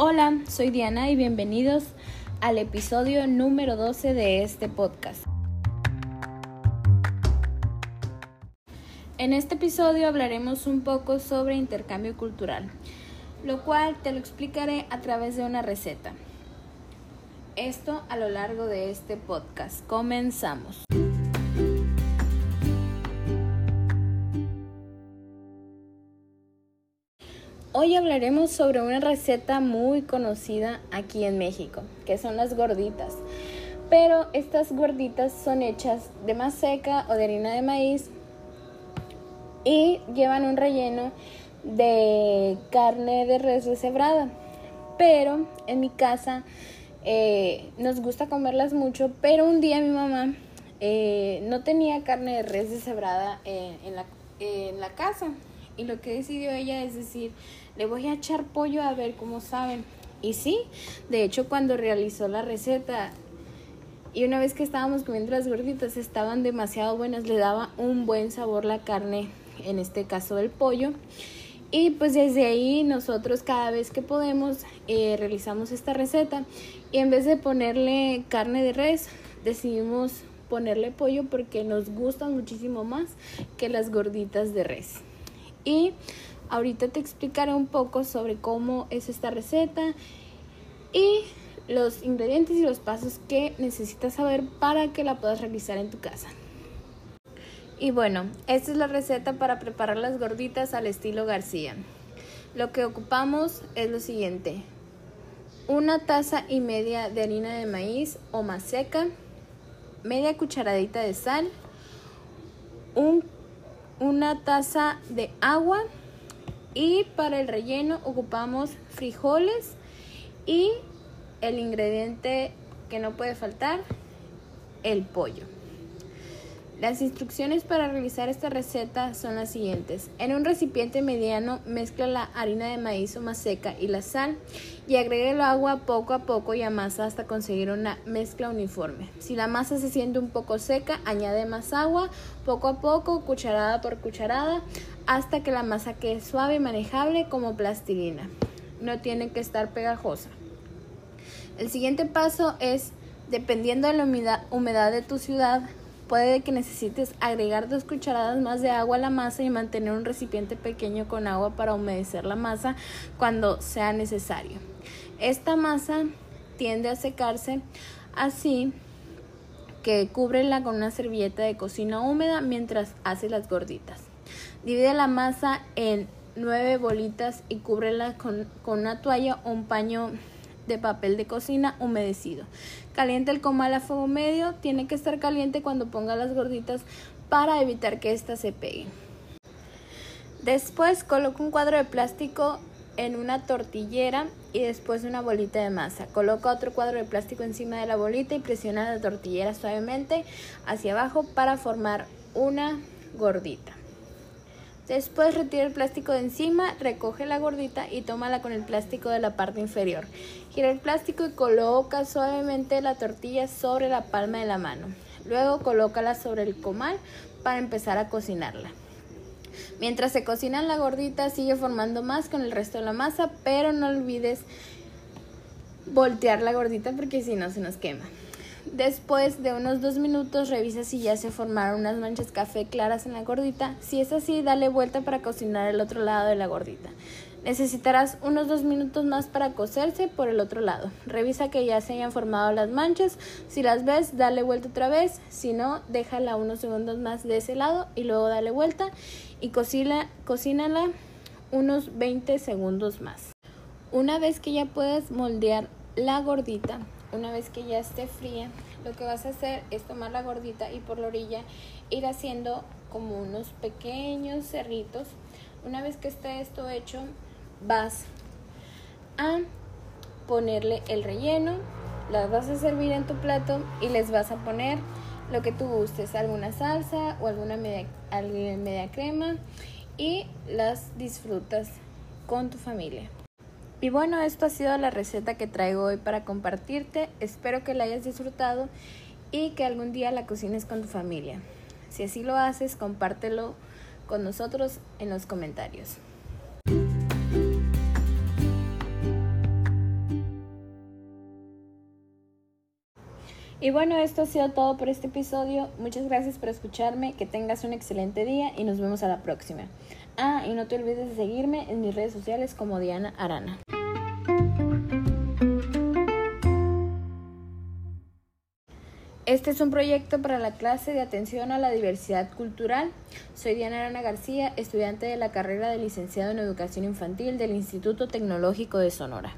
Hola, soy Diana y bienvenidos al episodio número 12 de este podcast. En este episodio hablaremos un poco sobre intercambio cultural, lo cual te lo explicaré a través de una receta. Esto a lo largo de este podcast. Comenzamos. Hoy hablaremos sobre una receta muy conocida aquí en México, que son las gorditas. Pero estas gorditas son hechas de seca o de harina de maíz y llevan un relleno de carne de res deshebrada. Pero en mi casa eh, nos gusta comerlas mucho, pero un día mi mamá eh, no tenía carne de res deshebrada en, la, en la casa. Y lo que decidió ella es decir, le voy a echar pollo a ver cómo saben. Y sí, de hecho cuando realizó la receta y una vez que estábamos comiendo las gorditas estaban demasiado buenas, le daba un buen sabor la carne, en este caso el pollo. Y pues desde ahí nosotros cada vez que podemos eh, realizamos esta receta y en vez de ponerle carne de res decidimos ponerle pollo porque nos gustan muchísimo más que las gorditas de res. Y Ahorita te explicaré un poco sobre cómo es esta receta y los ingredientes y los pasos que necesitas saber para que la puedas realizar en tu casa. Y bueno, esta es la receta para preparar las gorditas al estilo García. Lo que ocupamos es lo siguiente. Una taza y media de harina de maíz o más seca, media cucharadita de sal, una taza de agua, y para el relleno ocupamos frijoles y el ingrediente que no puede faltar, el pollo. Las instrucciones para realizar esta receta son las siguientes. En un recipiente mediano mezcla la harina de maíz o seca y la sal y agregue el agua poco a poco y amasa hasta conseguir una mezcla uniforme. Si la masa se siente un poco seca, añade más agua poco a poco, cucharada por cucharada, hasta que la masa quede suave y manejable como plastilina. No tiene que estar pegajosa. El siguiente paso es, dependiendo de la humedad de tu ciudad, Puede que necesites agregar dos cucharadas más de agua a la masa y mantener un recipiente pequeño con agua para humedecer la masa cuando sea necesario. Esta masa tiende a secarse así que cúbrela con una servilleta de cocina húmeda mientras hace las gorditas. Divide la masa en nueve bolitas y cúbrela con una toalla o un paño de papel de cocina humedecido. Calienta el comal a fuego medio, tiene que estar caliente cuando ponga las gorditas para evitar que ésta se pegue. Después coloca un cuadro de plástico en una tortillera y después una bolita de masa. Coloca otro cuadro de plástico encima de la bolita y presiona la tortillera suavemente hacia abajo para formar una gordita. Después retira el plástico de encima, recoge la gordita y tómala con el plástico de la parte inferior. Gira el plástico y coloca suavemente la tortilla sobre la palma de la mano. Luego colócala sobre el comal para empezar a cocinarla. Mientras se cocina la gordita, sigue formando más con el resto de la masa, pero no olvides voltear la gordita porque si no se nos quema. Después de unos dos minutos revisa si ya se formaron unas manchas café claras en la gordita. Si es así, dale vuelta para cocinar el otro lado de la gordita. Necesitarás unos dos minutos más para cocerse por el otro lado. Revisa que ya se hayan formado las manchas. Si las ves, dale vuelta otra vez. Si no, déjala unos segundos más de ese lado y luego dale vuelta y cocina, cocínala unos 20 segundos más. Una vez que ya puedas moldear la gordita, una vez que ya esté fría, lo que vas a hacer es tomar la gordita y por la orilla ir haciendo como unos pequeños cerritos. Una vez que esté esto hecho, vas a ponerle el relleno, las vas a servir en tu plato y les vas a poner lo que tú gustes, alguna salsa o alguna media, alguna media crema y las disfrutas con tu familia. Y bueno, esto ha sido la receta que traigo hoy para compartirte. Espero que la hayas disfrutado y que algún día la cocines con tu familia. Si así lo haces, compártelo con nosotros en los comentarios. Y bueno, esto ha sido todo por este episodio. Muchas gracias por escucharme, que tengas un excelente día y nos vemos a la próxima. Ah, y no te olvides de seguirme en mis redes sociales como Diana Arana. Este es un proyecto para la clase de atención a la diversidad cultural. Soy Diana Arana García, estudiante de la carrera de licenciado en educación infantil del Instituto Tecnológico de Sonora.